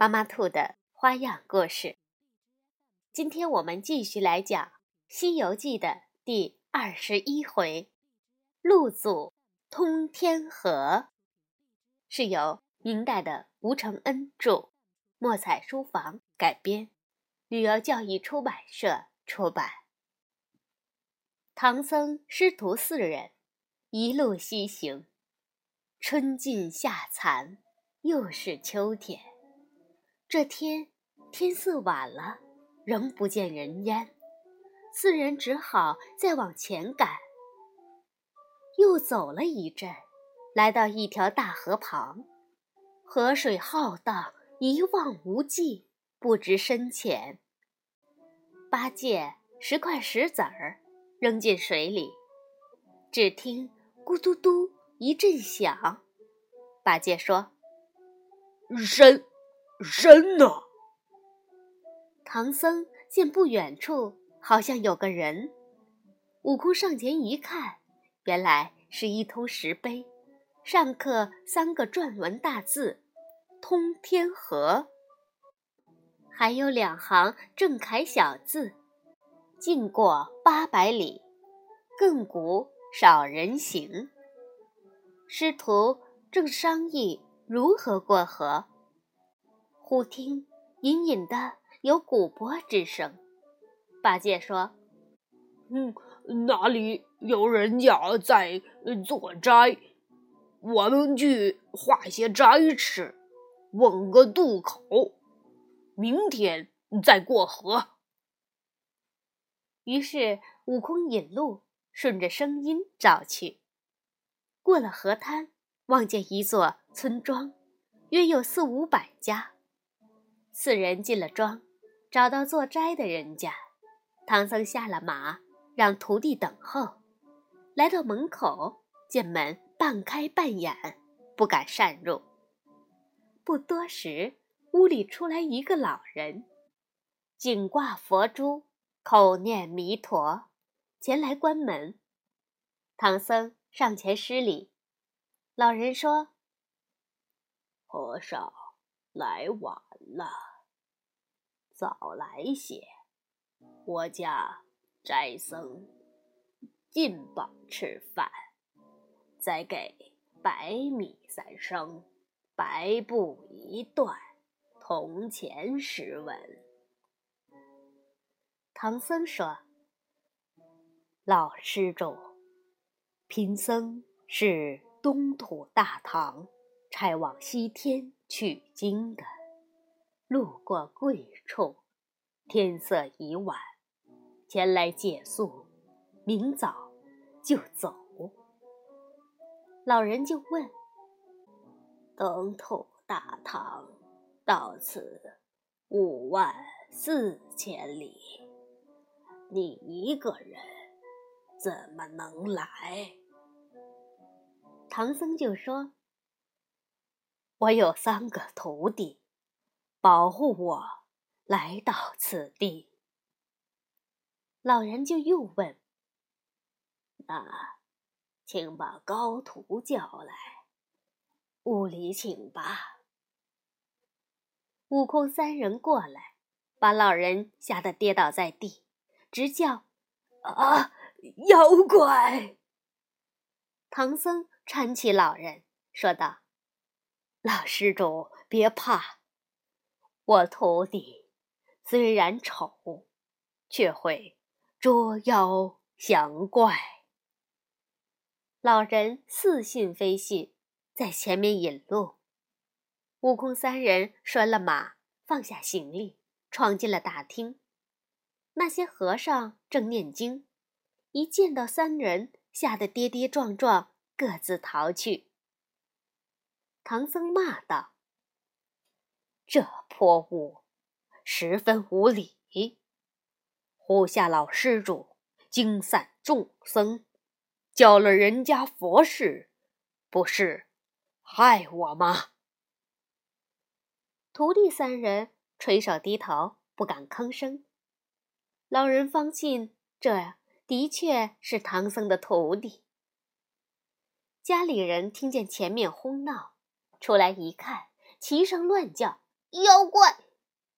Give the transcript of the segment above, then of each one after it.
妈妈兔的花样故事。今天我们继续来讲《西游记》的第二十一回“陆祖通天河”，是由明代的吴承恩著，墨彩书房改编，旅游教育出版社出版。唐僧师徒四人一路西行，春尽夏残，又是秋天。这天天色晚了，仍不见人烟，四人只好再往前赶。又走了一阵，来到一条大河旁，河水浩荡，一望无际，不知深浅。八戒拾块石子儿，扔进水里，只听“咕嘟嘟”一阵响。八戒说：“深。”人呢！唐僧见不远处好像有个人，悟空上前一看，原来是一通石碑，上刻三个篆文大字“通天河”，还有两行正楷小字：“经过八百里，亘古少人行。”师徒正商议如何过河。忽听隐隐的有鼓钵之声，八戒说：“嗯，哪里有人家在做斋？我们去化些斋吃，问个渡口，明天再过河。”于是悟空引路，顺着声音找去。过了河滩，望见一座村庄，约有四五百家。四人进了庄，找到做斋的人家，唐僧下了马，让徒弟等候。来到门口，见门半开半掩，不敢擅入。不多时，屋里出来一个老人，颈挂佛珠，口念弥陀，前来关门。唐僧上前施礼，老人说：“和尚来晚了。”早来些，我家斋僧进榜吃饭，再给白米三升，白布一段，铜钱十文。唐僧说：“老施主，贫僧是东土大唐差往西天取经的。”路过贵处，天色已晚，前来借宿，明早就走。老人就问：“东土大唐到此五万四千里，你一个人怎么能来？”唐僧就说：“我有三个徒弟。”保护我来到此地，老人就又问：“那，请把高徒叫来，屋里请吧。”悟空三人过来，把老人吓得跌倒在地，直叫：“啊，妖怪！”唐僧搀起老人，说道：“老施主，别怕。”我徒弟虽然丑，却会捉妖降怪。老人似信非信，在前面引路。悟空三人拴了马，放下行李，闯进了大厅。那些和尚正念经，一见到三人，吓得跌跌撞撞，各自逃去。唐僧骂道。这泼物十分无礼。胡下老施主惊散众僧，教了人家佛事，不是害我吗？徒弟三人垂手低头，不敢吭声。老人方信，这的确是唐僧的徒弟。家里人听见前面哄闹，出来一看，齐声乱叫：“妖怪，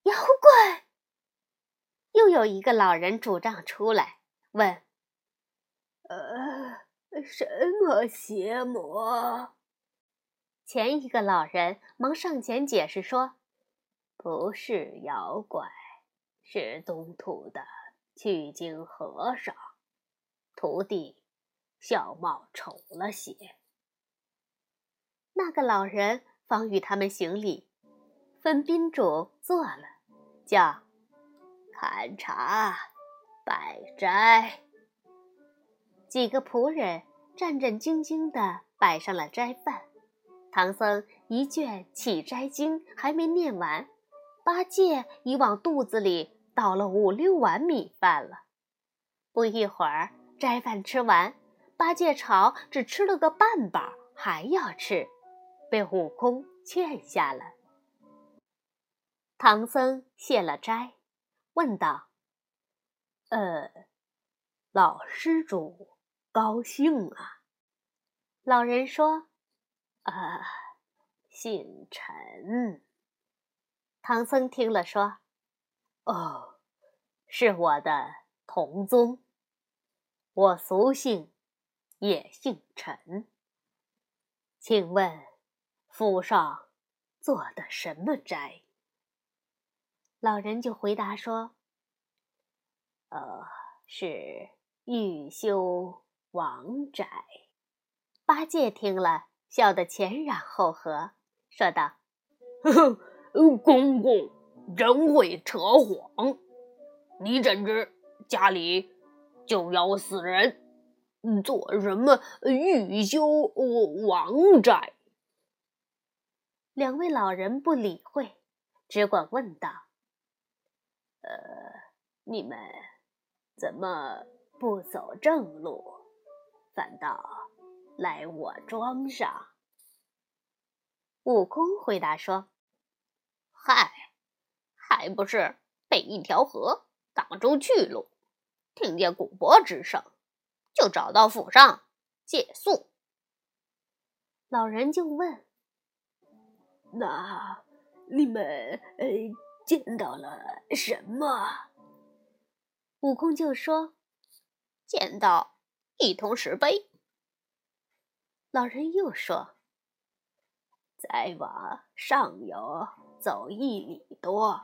妖怪！”又有一个老人拄杖出来问：“呃，什么邪魔？”前一个老人忙上前解释说：“不是妖怪，是东土的取经和尚，徒弟相貌丑了些。”那个老人方与他们行礼，分宾主坐了，叫。盘茶，摆斋。几个仆人战战兢兢地摆上了斋饭。唐僧一卷《起斋经》还没念完，八戒已往肚子里倒了五六碗米饭了。不一会儿，斋饭吃完，八戒朝只吃了个半饱，还要吃，被悟空劝下了。唐僧谢了斋。问道：“呃，老施主高兴啊？”老人说：“啊，姓陈。”唐僧听了说：“哦，是我的同宗，我俗姓也姓陈。请问府上做的什么斋？”老人就回答说：“呃，是欲修王宅。”八戒听了，笑得前仰后合，说道：“呵呵，公公真会扯谎！你怎知家里就要死人，做什么欲修王宅？”两位老人不理会，只管问道。呃，你们怎么不走正路，反倒来我庄上？悟空回答说：“嗨，还不是被一条河挡住去路，听见鼓钵之声，就找到府上借宿。”老人就问：“那你们呃？”见到了什么？悟空就说：“见到一桶石碑。”老人又说：“再往上游走一里多，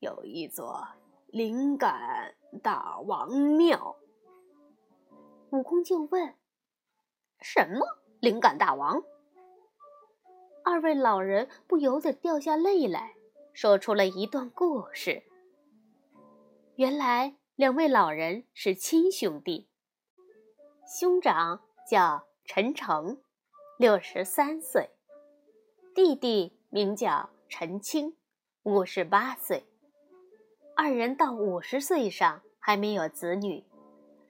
有一座灵感大王庙。”悟空就问：“什么灵感大王？”二位老人不由得掉下泪来。说出了一段故事。原来两位老人是亲兄弟，兄长叫陈诚，六十三岁；弟弟名叫陈清，五十八岁。二人到五十岁上还没有子女，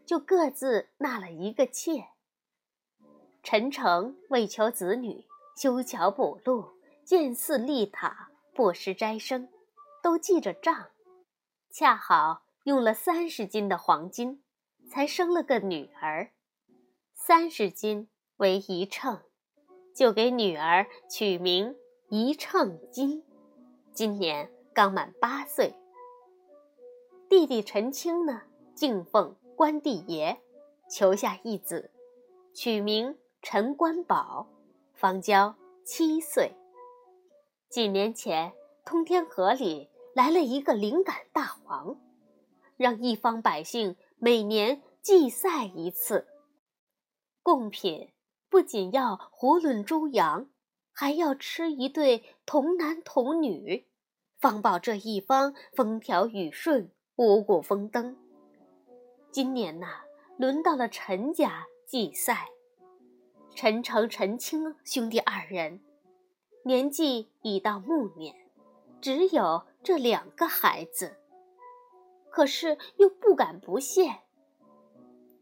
就各自纳了一个妾。陈诚为求子女，修桥补路，建寺立塔。布施斋生，都记着账，恰好用了三十斤的黄金，才生了个女儿。三十斤为一秤，就给女儿取名一秤金。今年刚满八岁。弟弟陈清呢，敬奉关帝爷，求下一子，取名陈关宝，方交七岁。几年前，通天河里来了一个灵感大王，让一方百姓每年祭赛一次。贡品不仅要囫囵猪羊，还要吃一对童男童女，方保这一方风调雨顺、五谷丰登。今年呐，轮到了陈家祭赛，陈诚、陈清兄弟二人。年纪已到暮年，只有这两个孩子，可是又不敢不献，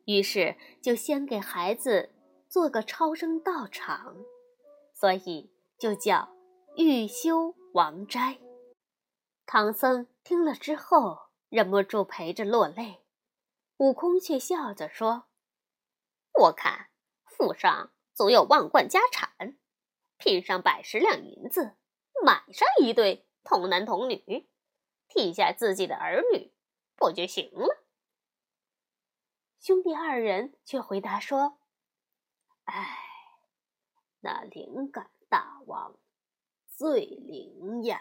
于是就先给孩子做个超生道场，所以就叫玉修王斋。唐僧听了之后，忍不住陪着落泪。悟空却笑着说：“我看府上总有万贯家产，拼上百十两银子，买上一对童男童女，替下自己的儿女，不就行了？”兄弟二人却回答说：“哎，那灵感大王最灵验。”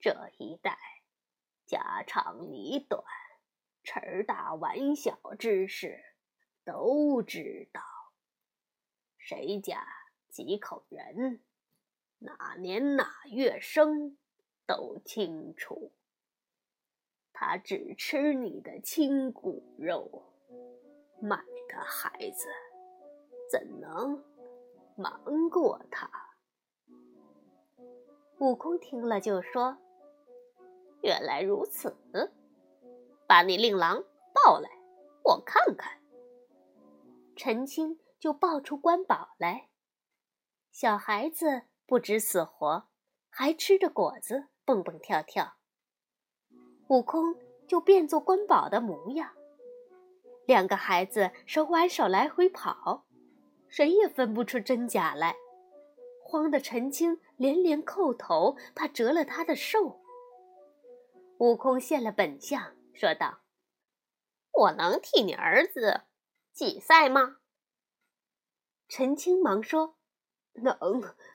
这一代家长里短、吃大玩小之事都知道，谁家几口人，哪年哪月生都清楚。他只吃你的亲骨肉，买的孩子怎能瞒过他？悟空听了就说。原来如此，把你令郎抱来，我看看。陈青就抱出官宝来，小孩子不知死活，还吃着果子蹦蹦跳跳。悟空就变作官宝的模样，两个孩子手挽手来回跑，谁也分不出真假来，慌得陈青连连叩头，怕折了他的寿。悟空现了本相，说道：“我能替你儿子祭赛吗？”陈青忙说：“能，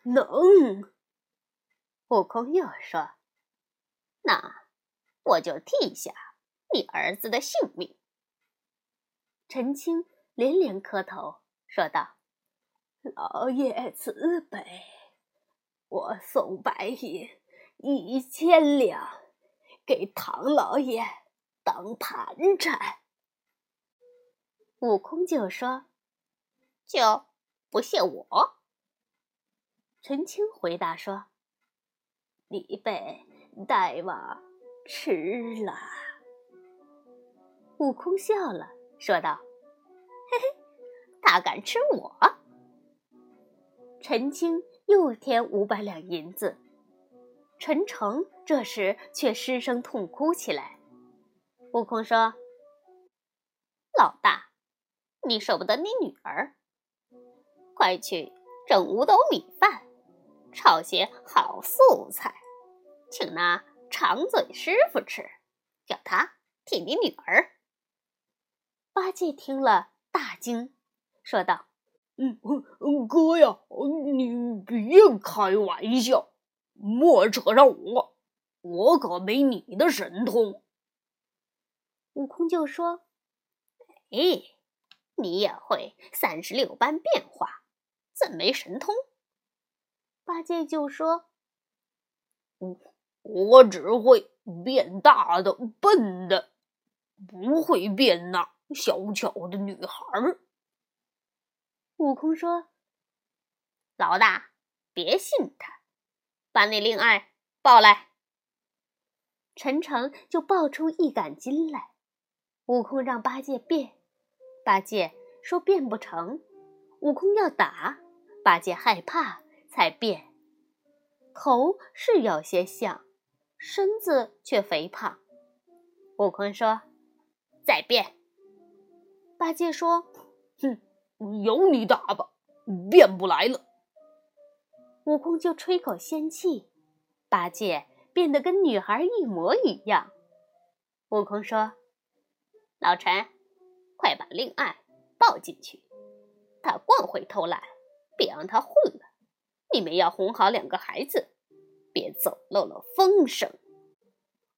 能。”悟空又说：“那我就替下你儿子的性命。”陈青连连磕头，说道：“老爷慈悲，我送白银一千两。”给唐老爷当盘缠，悟空就说：“就不谢我。”陈青回答说：“你被大王吃了。”悟空笑了，说道：“嘿嘿，他敢吃我？”陈青又添五百两银子。陈诚这时却失声痛哭起来。悟空说：“老大，你舍不得你女儿，快去整五斗米饭，炒些好素菜，请那长嘴师傅吃，叫他替你女儿。”八戒听了大惊，说道：“嗯嗯，哥呀，你别开玩笑。”莫扯上我，我可没你的神通。悟空就说：“哎，你也会三十六般变化，怎没神通？”八戒就说：“我我只会变大的、笨的，不会变那小巧的女孩。”悟空说：“老大，别信他。”把那令爱抱来，陈诚就抱出一杆金来。悟空让八戒变，八戒说变不成。悟空要打，八戒害怕才变。头是有些像，身子却肥胖。悟空说：“再变。”八戒说：“哼，有你打吧，变不来了。”悟空就吹口仙气，八戒变得跟女孩一模一样。悟空说：“老陈，快把令爱抱进去，他惯会偷懒，别让他混。你们要哄好两个孩子，别走漏了风声。”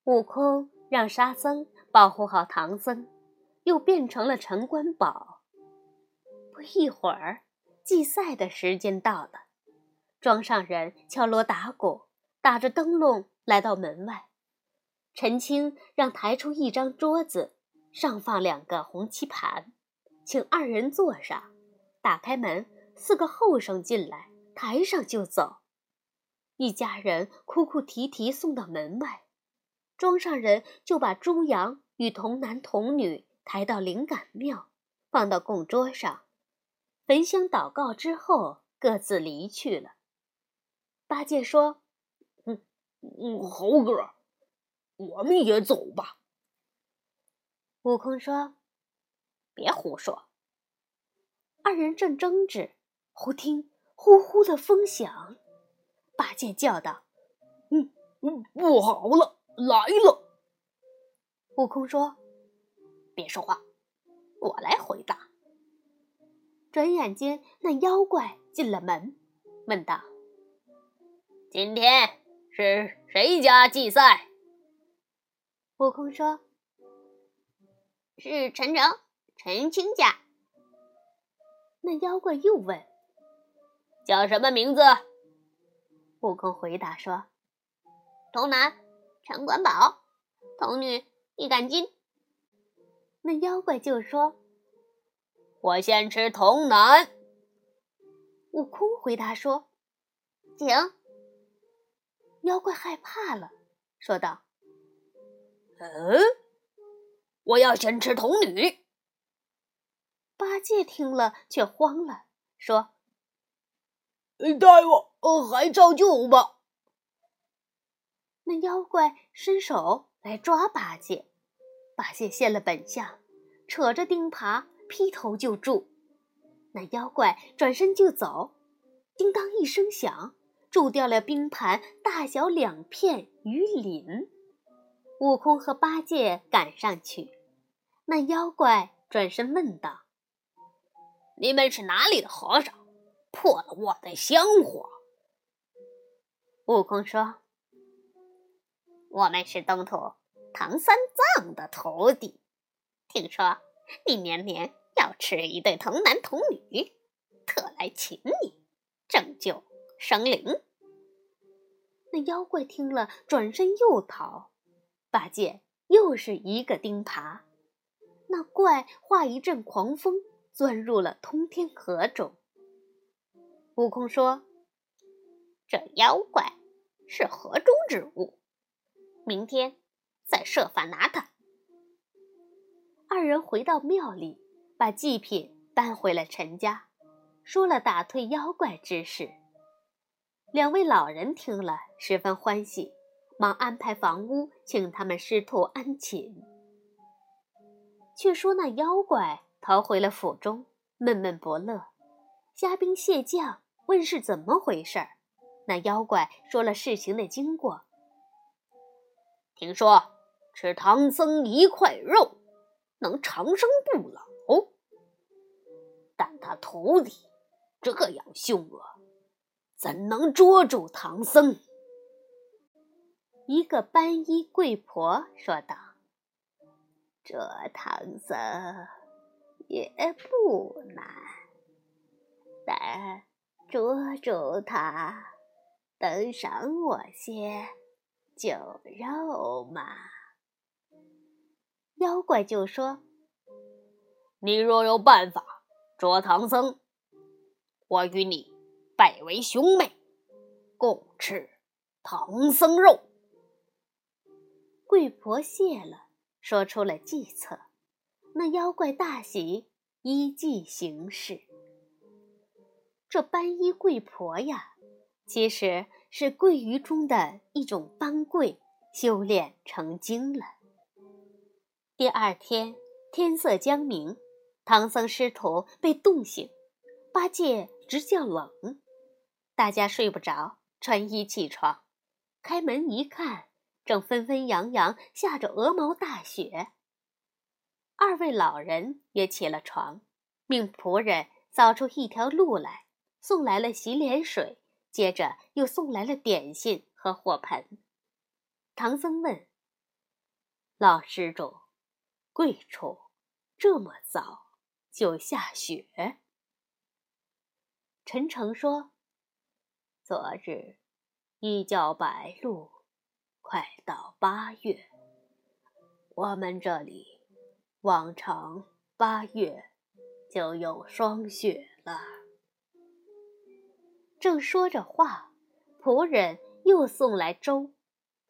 悟空让沙僧保护好唐僧，又变成了陈官宝。不一会儿，祭赛的时间到了。庄上人敲锣打鼓，打着灯笼来到门外。陈青让抬出一张桌子，上放两个红漆盘，请二人坐上。打开门，四个后生进来，抬上就走。一家人哭哭啼啼送到门外，庄上人就把猪羊与童男童女抬到灵感庙，放到供桌上，焚香祷告之后，各自离去了。八戒说：“嗯嗯，猴哥，我们也走吧。”悟空说：“别胡说。”二人正争执，忽听呼呼的风响。八戒叫道：“嗯嗯，不好了，来了！”悟空说：“别说话，我来回答。”转眼间，那妖怪进了门，问道：“今天是谁家祭赛？”悟空说：“是陈诚、陈清家。”那妖怪又问：“叫什么名字？”悟空回答说：“童男陈管宝，童女一杆金。”那妖怪就说：“我先吃童男。”悟空回答说：“请。”妖怪害怕了，说道：“嗯，我要先吃童女。”八戒听了却慌了，说。大夫，还照旧吧。那妖怪伸手来抓八戒，八戒现了本相，扯着钉耙劈头就住。那妖怪转身就走，叮当一声响，住掉了冰盘大小两片鱼鳞。悟空和八戒赶上去，那妖怪转身问道：“你们是哪里的和尚？”破了我的香火。悟空说：“我们是东土唐三藏的徒弟，听说你年年要吃一对童男童女，特来请你拯救生灵。”那妖怪听了，转身又逃。八戒又是一个钉耙，那怪化一阵狂风，钻入了通天河中。悟空说：“这妖怪是河中之物，明天再设法拿他。”二人回到庙里，把祭品搬回了陈家，说了打退妖怪之事。两位老人听了十分欢喜，忙安排房屋，请他们师徒安寝。却说那妖怪逃回了府中，闷闷不乐，虾兵蟹将。问是怎么回事儿？那妖怪说了事情的经过。听说吃唐僧一块肉能长生不老，但他徒弟这样凶恶，怎能捉住唐僧？一个斑衣贵婆说道：“捉唐僧也不难，但……”捉住他，等赏我些酒肉嘛。妖怪就说：“你若有办法捉唐僧，我与你拜为兄妹，共吃唐僧肉。”贵婆谢了，说出了计策。那妖怪大喜，依计行事。这斑衣贵婆呀，其实是桂鱼中的一种斑桂，修炼成精了。第二天天色将明，唐僧师徒被冻醒，八戒直叫冷，大家睡不着，穿衣起床，开门一看，正纷纷扬扬下着鹅毛大雪。二位老人也起了床，命仆人扫出一条路来。送来了洗脸水，接着又送来了点心和火盆。唐僧问：“老施主，贵处这么早就下雪？”陈诚说：“昨日一叫白露，快到八月，我们这里往常八月就有霜雪了。”正说着话，仆人又送来粥。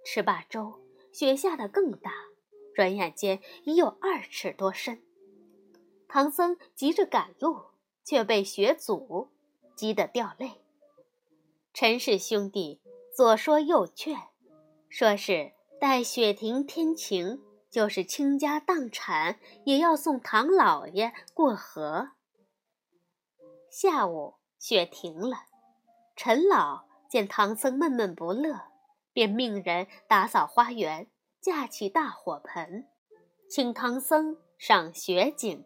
吃罢粥，雪下得更大，转眼间已有二尺多深。唐僧急着赶路，却被雪阻，急得掉泪。陈氏兄弟左说右劝，说是待雪停天晴，就是倾家荡产也要送唐老爷过河。下午雪停了，陈老见唐僧闷闷不乐。便命人打扫花园，架起大火盆，请唐僧赏雪景。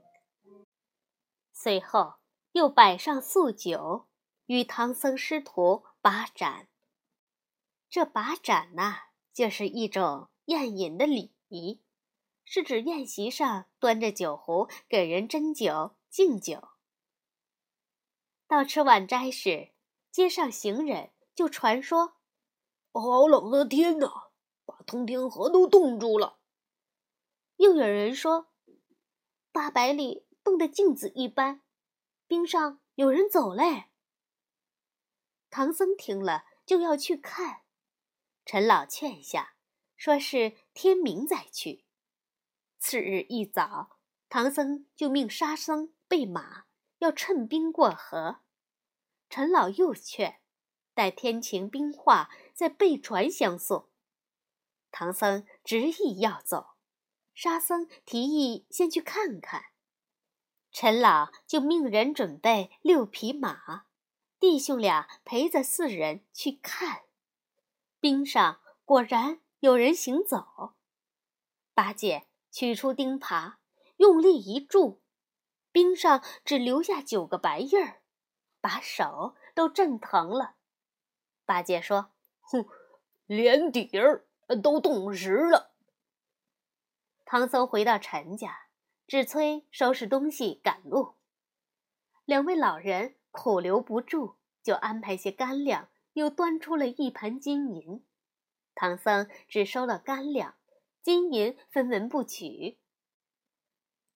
随后又摆上素酒，与唐僧师徒把盏。这把盏呐，就是一种宴饮的礼仪，是指宴席上端着酒壶给人斟酒敬酒。到吃晚斋时，街上行人就传说。好冷的天呐，把通天河都冻住了。又有人说，八百里冻得镜子一般，冰上有人走嘞。唐僧听了就要去看，陈老劝下，说是天明再去。次日一早，唐僧就命沙僧备马，要趁冰过河。陈老又劝。待天晴冰化，再备船相送。唐僧执意要走，沙僧提议先去看看。陈老就命人准备六匹马，弟兄俩陪着四人去看。冰上果然有人行走。八戒取出钉耙，用力一铸，冰上只留下九个白印儿，把手都震疼了。八戒说：“哼，连底儿都冻实了。”唐僧回到陈家，只催收拾东西赶路。两位老人苦留不住，就安排些干粮，又端出了一盘金银。唐僧只收了干粮，金银分文不取。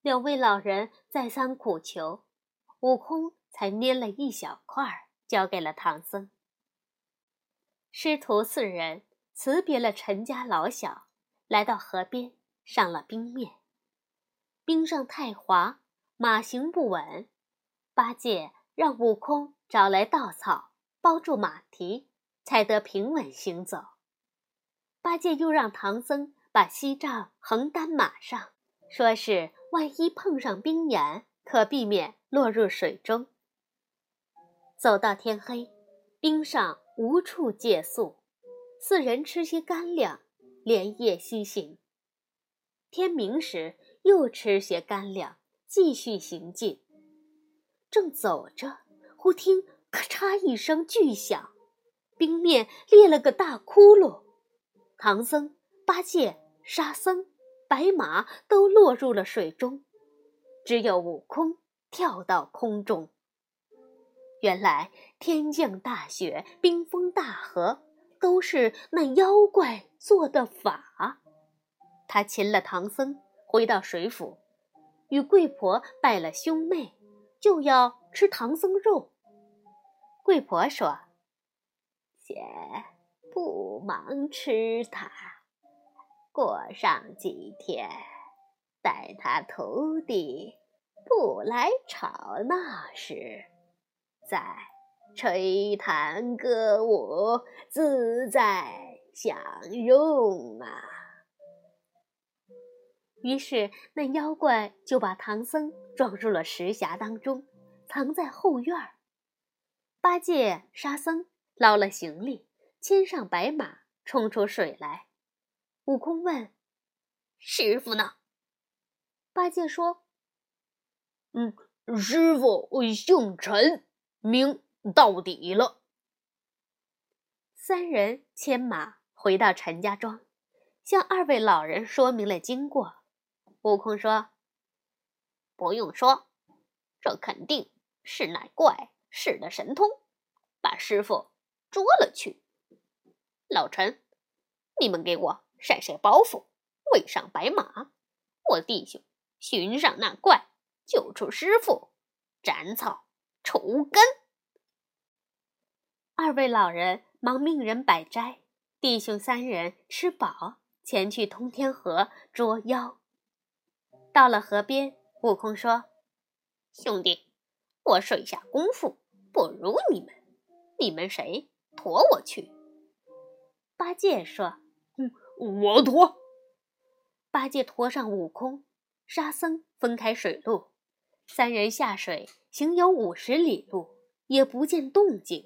两位老人再三苦求，悟空才捏了一小块儿，交给了唐僧。师徒四人辞别了陈家老小，来到河边，上了冰面。冰上太滑，马行不稳。八戒让悟空找来稻草包住马蹄，才得平稳行走。八戒又让唐僧把锡杖横担马上，说是万一碰上冰岩，可避免落入水中。走到天黑，冰上。无处借宿，四人吃些干粮，连夜西行。天明时，又吃些干粮，继续行进。正走着，忽听咔嚓一声巨响，冰面裂了个大窟窿，唐僧、八戒、沙僧、白马都落入了水中，只有悟空跳到空中。原来天降大雪，冰封大河，都是那妖怪做的法。他擒了唐僧，回到水府，与贵婆拜了兄妹，就要吃唐僧肉。贵婆说：“姐不忙吃它，过上几天，待他徒弟不来吵闹时。”在吹弹歌舞，自在享用啊！于是那妖怪就把唐僧装入了石匣当中，藏在后院儿。八戒、沙僧捞了行李，牵上白马，冲出水来。悟空问：“师傅呢？”八戒说：“嗯，师傅姓陈。”明到底了。三人牵马回到陈家庄，向二位老人说明了经过。悟空说：“不用说，这肯定是那怪使的神通，把师傅捉了去。老陈，你们给我晒晒包袱，喂上白马，我弟兄寻上那怪，救出师傅，斩草。”除根。二位老人忙命人摆斋，弟兄三人吃饱，前去通天河捉妖。到了河边，悟空说：“兄弟，我水下功夫不如你们，你们谁驮我去？”八戒说：“嗯，我驮。”八戒驮上悟空，沙僧分开水路，三人下水，行有五十里路，也不见动静。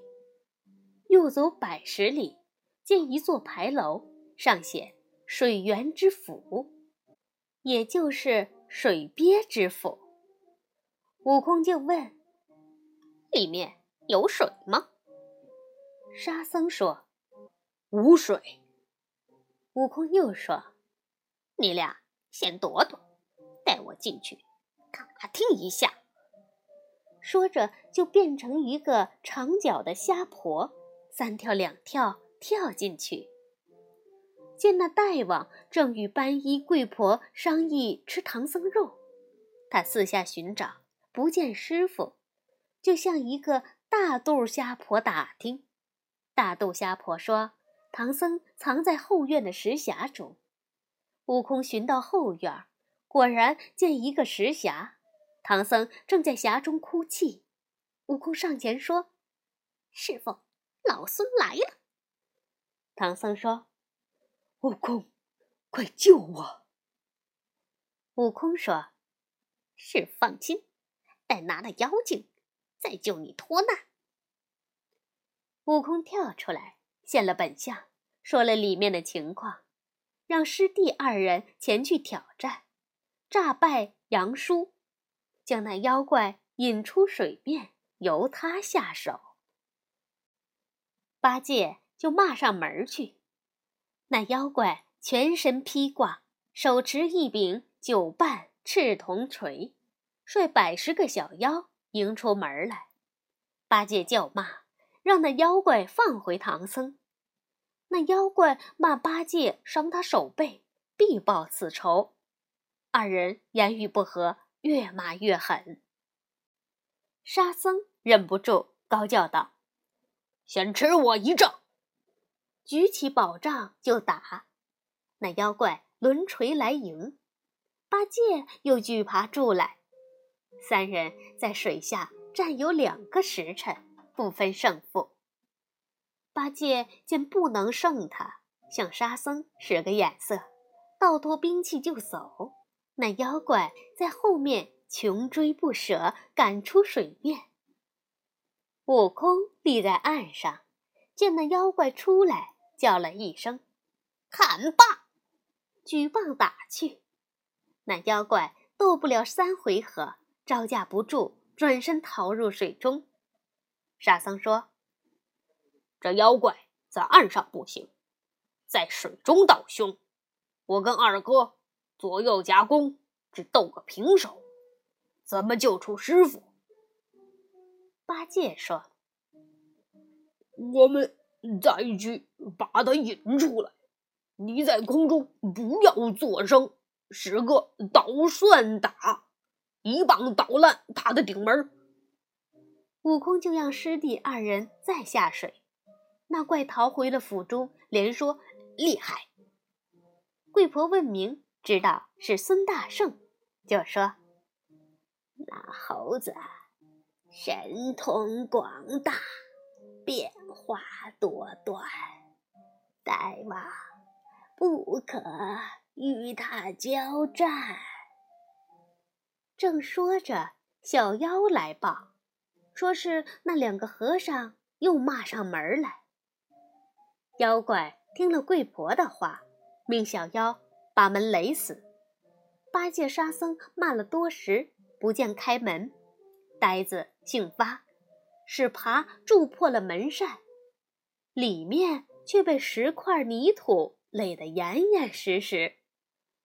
又走百十里。见一座牌楼，上写“水源之府”，也就是水鳖之府。悟空就问：“里面有水吗？”沙僧说：“无水。”悟空又说：“你俩先躲躲，带我进去打听一下。”说着，就变成一个长脚的虾婆，三跳两跳。跳进去，见那大王正与班衣贵婆商议吃唐僧肉，他四下寻找，不见师傅，就向一个大肚虾婆打听。大肚虾婆说：“唐僧藏在后院的石匣中。”悟空寻到后院，果然见一个石匣，唐僧正在匣中哭泣。悟空上前说：“师傅，老孙来了。”唐僧说：“悟空，快救我！”悟空说：“是放心，待拿了妖精，再救你脱难。”悟空跳出来，现了本相，说了里面的情况，让师弟二人前去挑战，诈败杨叔，将那妖怪引出水面，由他下手。八戒。就骂上门去。那妖怪全身披挂，手持一柄九瓣赤铜锤，率百十个小妖迎出门来。八戒叫骂，让那妖怪放回唐僧。那妖怪骂八戒伤他手背，必报此仇。二人言语不和，越骂越狠。沙僧忍不住高叫道：“先吃我一杖！”举起宝杖就打，那妖怪抡锤来迎，八戒又惧怕住来，三人在水下战有两个时辰，不分胜负。八戒见不能胜他，向沙僧使个眼色，倒脱兵器就走。那妖怪在后面穷追不舍，赶出水面。悟空立在岸上，见那妖怪出来。叫了一声：“砍吧！”举棒打去。那妖怪斗不了三回合，招架不住，转身逃入水中。沙僧说：“这妖怪在岸上不行，在水中倒凶。我跟二哥左右夹攻，只斗个平手，怎么救出师傅？”八戒说：“我们……”再去把他引出来，你在空中不要作声，使个捣蒜打，一棒捣烂他的顶门。悟空就让师弟二人再下水，那怪逃回了府中，连说厉害。贵婆问名，知道是孙大圣，就说：“那猴子神通广大。”变化多端，大王不可与他交战。正说着，小妖来报，说是那两个和尚又骂上门来。妖怪听了贵婆的话，命小妖把门垒死。八戒、沙僧骂了多时，不见开门，呆子姓发。使耙铸破了门扇，里面却被石块泥土垒得严严实实，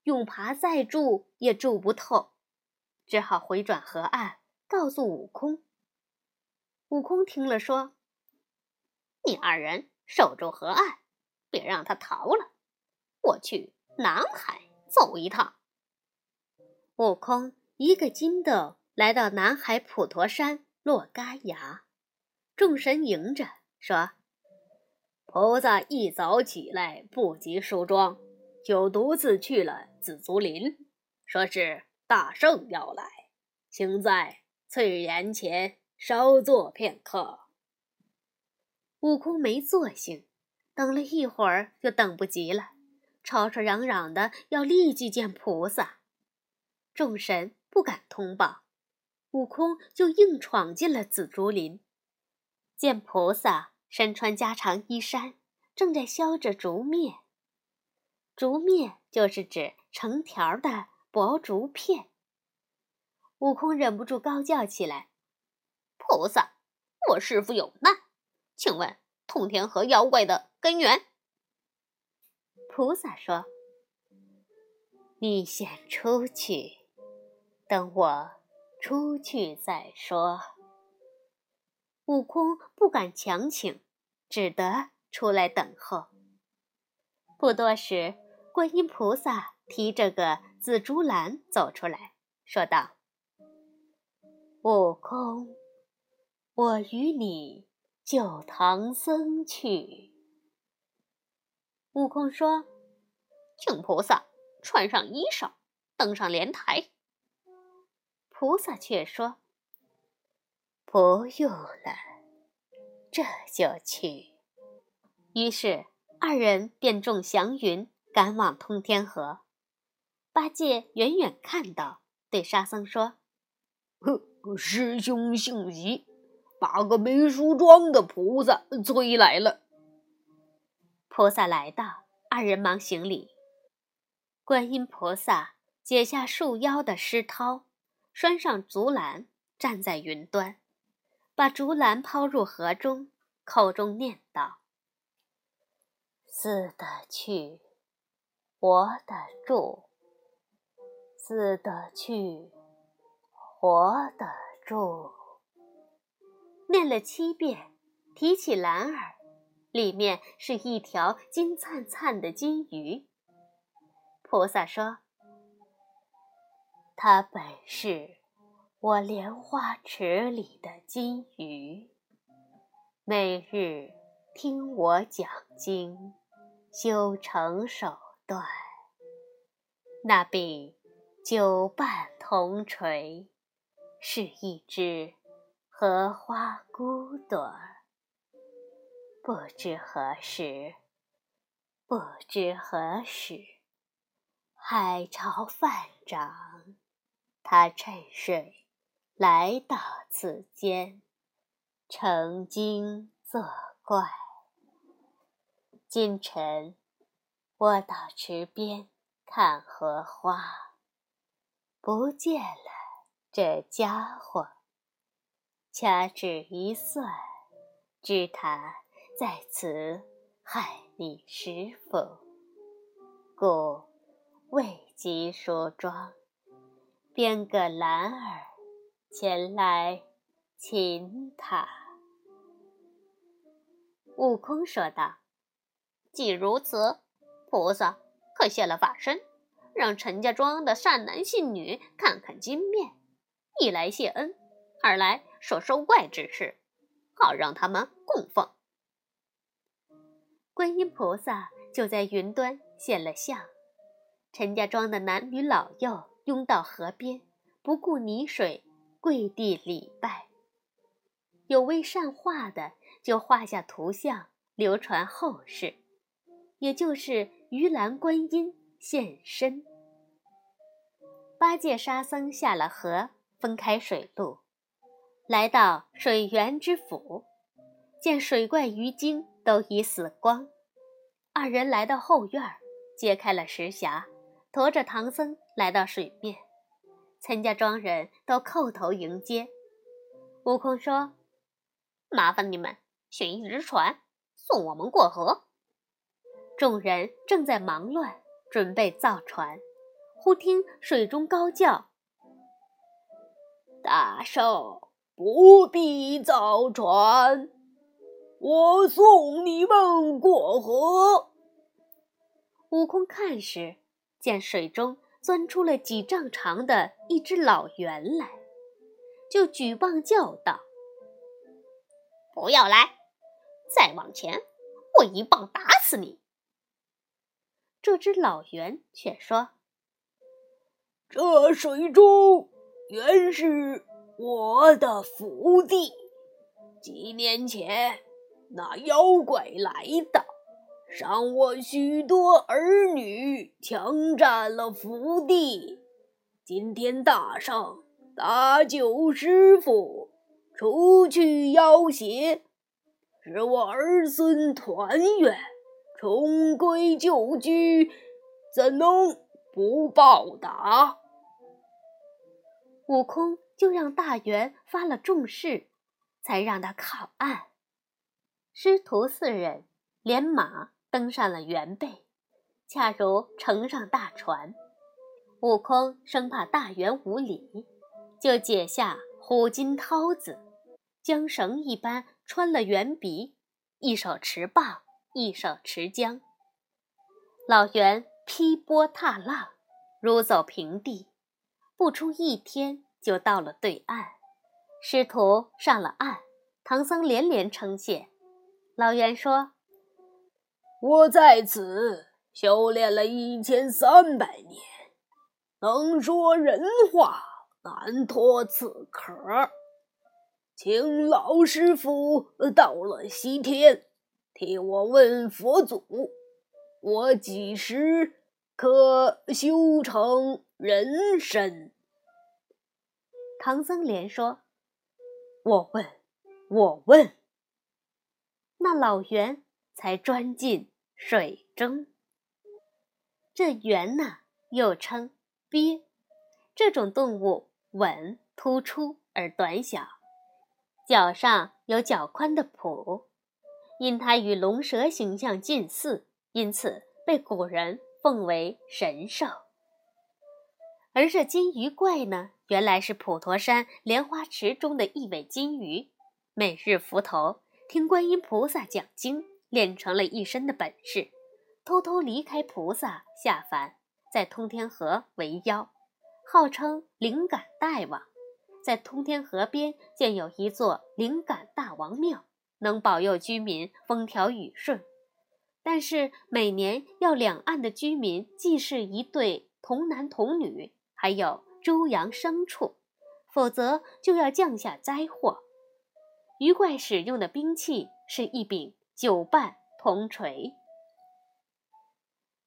用耙再铸也铸不透，只好回转河岸，告诉悟空。悟空听了说：“你二人守住河岸，别让他逃了。我去南海走一趟。”悟空一个筋斗来到南海普陀山落嘎崖。众神迎着说：“菩萨一早起来不及梳妆，就独自去了紫竹林，说是大圣要来，请在翠岩前稍坐片刻。悟空没坐性，等了一会儿就等不及了，吵吵嚷嚷的要立即见菩萨。众神不敢通报，悟空就硬闯进了紫竹林。见菩萨身穿加长衣衫，正在削着竹篾。竹篾就是指成条的薄竹片。悟空忍不住高叫起来：“菩萨，我师傅有难，请问通天河妖怪的根源？”菩萨说：“你先出去。”等我出去再说。悟空不敢强请，只得出来等候。不多时，观音菩萨提着个紫竹篮走出来，说道：“悟空，我与你救唐僧去。”悟空说：“请菩萨穿上衣裳，登上莲台。”菩萨却说：“不用了，这就去。”于是二人便中祥云，赶往通天河。八戒远远看到，对沙僧说：“，师兄性急，把个没梳妆的菩萨催来了。”菩萨来到，二人忙行礼。观音菩萨解下束腰的湿绦。拴上竹篮，站在云端，把竹篮抛入河中，口中念道：“死得去，活得住；死得去，活得住。”念了七遍，提起篮儿，里面是一条金灿灿的金鱼。菩萨说。它本是我莲花池里的金鱼，每日听我讲经，修成手段。那柄九瓣铜锤，是一只荷花骨朵儿。不知何时，不知何时，海潮泛涨。他趁水来到此间，成精作怪。今晨我到池边看荷花，不见了这家伙。掐指一算，知他在此害你师傅，故未及梳妆。编个篮儿前来擒他。悟空说道：“既如此，菩萨可现了法身，让陈家庄的善男信女看看金面，一来谢恩，二来说收怪之事，好让他们供奉。”观音菩萨就在云端现了相，陈家庄的男女老幼。拥到河边，不顾泥水，跪地礼拜。有为善画的，就画下图像，流传后世。也就是鱼篮观音现身。八戒、沙僧下了河，分开水路，来到水源之府，见水怪鱼精都已死光。二人来到后院，揭开了石匣，驮着唐僧。来到水面，陈家庄人都叩头迎接。悟空说：“麻烦你们选一只船，送我们过河。”众人正在忙乱，准备造船，忽听水中高叫：“大圣，不必造船，我送你们过河。”悟空看时，见水中。钻出了几丈长的一只老猿来，就举棒叫道：“不要来！再往前，我一棒打死你。”这只老猿却说：“这水中原是我的福地，几年前那妖怪来到。”伤我许多儿女，强占了福地。今天大圣搭救师傅，除去妖邪，使我儿孙团圆，重归旧居，怎能不报答？悟空就让大元发了重誓，才让他靠岸。师徒四人连马。登上了原背，恰如乘上大船。悟空生怕大元无礼，就解下虎筋绦子，将绳一般穿了圆鼻，一手持棒，一手持缰。老袁劈波踏浪，如走平地，不出一天就到了对岸。师徒上了岸，唐僧连连称谢。老袁说。我在此修炼了一千三百年，能说人话，难脱此壳。请老师傅到了西天，替我问佛祖：我几时可修成人身？唐僧连说：“我问，我问。”那老猿才钻进。水中，这猿呢，又称鳖，这种动物吻突出而短小，脚上有较宽的蹼，因它与龙蛇形象近似，因此被古人奉为神兽。而这金鱼怪呢，原来是普陀山莲花池中的一尾金鱼，每日伏头听观音菩萨讲经。练成了一身的本事，偷偷离开菩萨下凡，在通天河为妖，号称灵感大王。在通天河边建有一座灵感大王庙，能保佑居民风调雨顺。但是每年要两岸的居民祭祀一对童男童女，还有猪羊牲畜，否则就要降下灾祸。鱼怪使用的兵器是一柄。九瓣铜锤。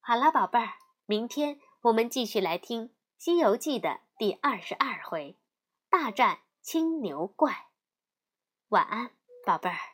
好了，宝贝儿，明天我们继续来听《西游记》的第二十二回：大战青牛怪。晚安，宝贝儿。